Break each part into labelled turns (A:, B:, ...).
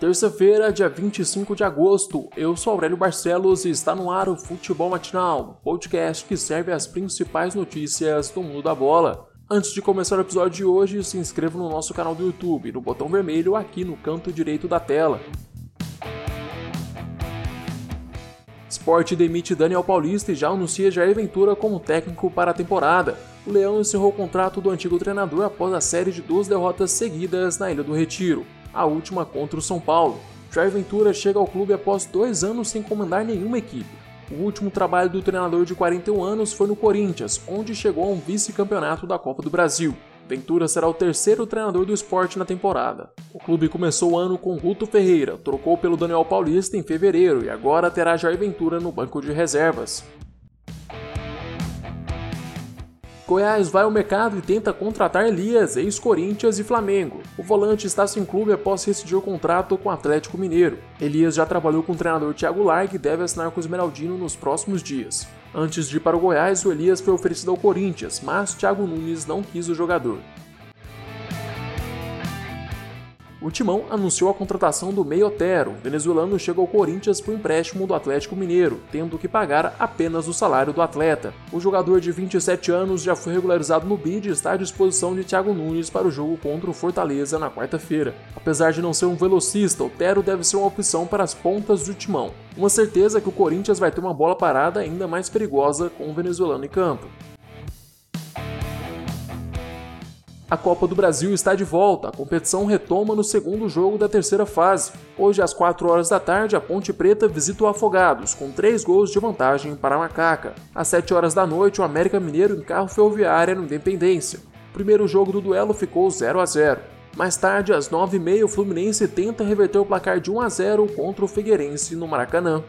A: Terça-feira, dia 25 de agosto, eu sou Aurélio Barcelos e está no ar o Futebol Matinal, podcast que serve as principais notícias do mundo da bola. Antes de começar o episódio de hoje, se inscreva no nosso canal do YouTube, no botão vermelho aqui no canto direito da tela. Sport demite Daniel Paulista e já anuncia Jair Ventura como técnico para a temporada. O Leão encerrou o contrato do antigo treinador após a série de duas derrotas seguidas na Ilha do Retiro a última contra o São Paulo. Jair Ventura chega ao clube após dois anos sem comandar nenhuma equipe. O último trabalho do treinador de 41 anos foi no Corinthians, onde chegou a um vice-campeonato da Copa do Brasil. Ventura será o terceiro treinador do esporte na temporada. O clube começou o ano com Guto Ferreira, trocou pelo Daniel Paulista em fevereiro e agora terá Jair Ventura no banco de reservas. Goiás vai ao mercado e tenta contratar Elias, ex-Corinthians e Flamengo. O volante está sem clube após rescindir o contrato com o Atlético Mineiro. Elias já trabalhou com o treinador Thiago Largue e deve assinar com o Esmeraldino nos próximos dias. Antes de ir para o Goiás, o Elias foi oferecido ao Corinthians, mas Thiago Nunes não quis o jogador. O Timão anunciou a contratação do Meio Otero. Venezuelano chega ao Corinthians por empréstimo do Atlético Mineiro, tendo que pagar apenas o salário do atleta. O jogador de 27 anos já foi regularizado no bid e está à disposição de Thiago Nunes para o jogo contra o Fortaleza na quarta-feira. Apesar de não ser um velocista, Otero deve ser uma opção para as pontas do Timão. Uma certeza que o Corinthians vai ter uma bola parada ainda mais perigosa com o venezuelano em campo. A Copa do Brasil está de volta. A competição retoma no segundo jogo da terceira fase. Hoje, às 4 horas da tarde, a Ponte Preta visita o Afogados, com 3 gols de vantagem para a Macaca. Às 7 horas da noite, o América Mineiro em carro ferroviária no Independência. O primeiro jogo do duelo ficou 0 a 0. Mais tarde, às 9h30, o Fluminense tenta reverter o placar de 1 a 0 contra o Figueirense no Maracanã.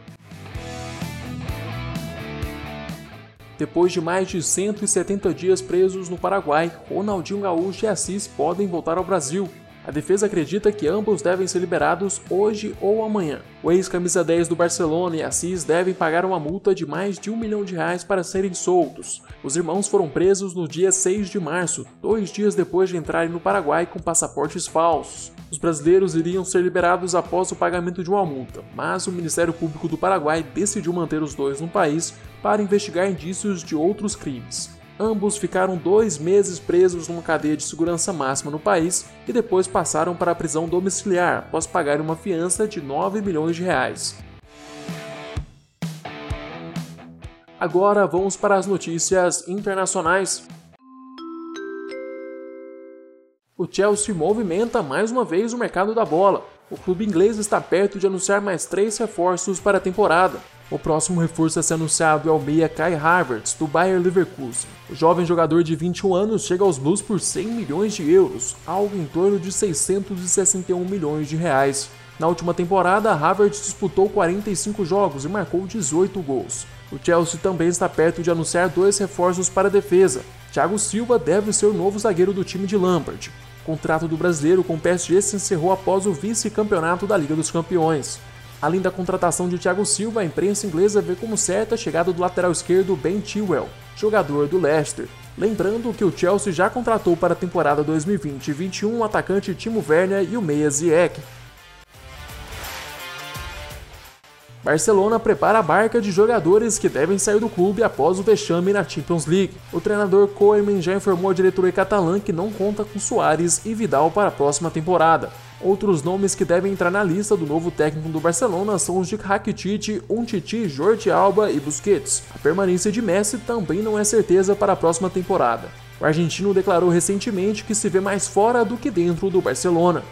A: Depois de mais de 170 dias presos no Paraguai, Ronaldinho Gaúcho e Assis podem voltar ao Brasil. A defesa acredita que ambos devem ser liberados hoje ou amanhã. O ex-camisa 10 do Barcelona e Assis devem pagar uma multa de mais de um milhão de reais para serem soltos. Os irmãos foram presos no dia 6 de março, dois dias depois de entrarem no Paraguai com passaportes falsos. Os brasileiros iriam ser liberados após o pagamento de uma multa, mas o Ministério Público do Paraguai decidiu manter os dois no país para investigar indícios de outros crimes. Ambos ficaram dois meses presos numa cadeia de segurança máxima no país e depois passaram para a prisão domiciliar após pagar uma fiança de 9 milhões de reais. Agora vamos para as notícias internacionais. o Chelsea movimenta mais uma vez o mercado da bola. O clube inglês está perto de anunciar mais três reforços para a temporada. O próximo reforço a ser anunciado é o meia Kai Havertz, do Bayer Leverkusen. O jovem jogador de 21 anos chega aos Blues por 100 milhões de euros, algo em torno de 661 milhões de reais. Na última temporada, Havertz disputou 45 jogos e marcou 18 gols. O Chelsea também está perto de anunciar dois reforços para a defesa. Thiago Silva deve ser o novo zagueiro do time de Lampard. O contrato do brasileiro com o PSG se encerrou após o vice-campeonato da Liga dos Campeões. Além da contratação de Thiago Silva, a imprensa inglesa vê como certa a chegada do lateral esquerdo Ben Chilwell, jogador do Leicester. Lembrando que o Chelsea já contratou para a temporada 2020-21 o atacante Timo Werner e o meia Ziyech. Barcelona prepara a barca de jogadores que devem sair do clube após o vexame na Champions League. O treinador Koeman já informou a diretoria catalã que não conta com Soares e Vidal para a próxima temporada. Outros nomes que devem entrar na lista do novo técnico do Barcelona são os de Rakitic, Umtiti, Jorge Alba e Busquets. A permanência de Messi também não é certeza para a próxima temporada. O argentino declarou recentemente que se vê mais fora do que dentro do Barcelona.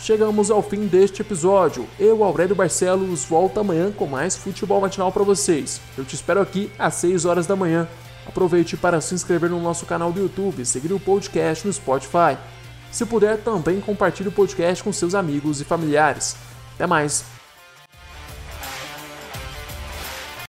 A: Chegamos ao fim deste episódio. Eu, Aurélio Barcelos, volto amanhã com mais futebol matinal para vocês. Eu te espero aqui às 6 horas da manhã. Aproveite para se inscrever no nosso canal do YouTube, seguir o podcast no Spotify. Se puder, também compartilhe o podcast com seus amigos e familiares. Até mais!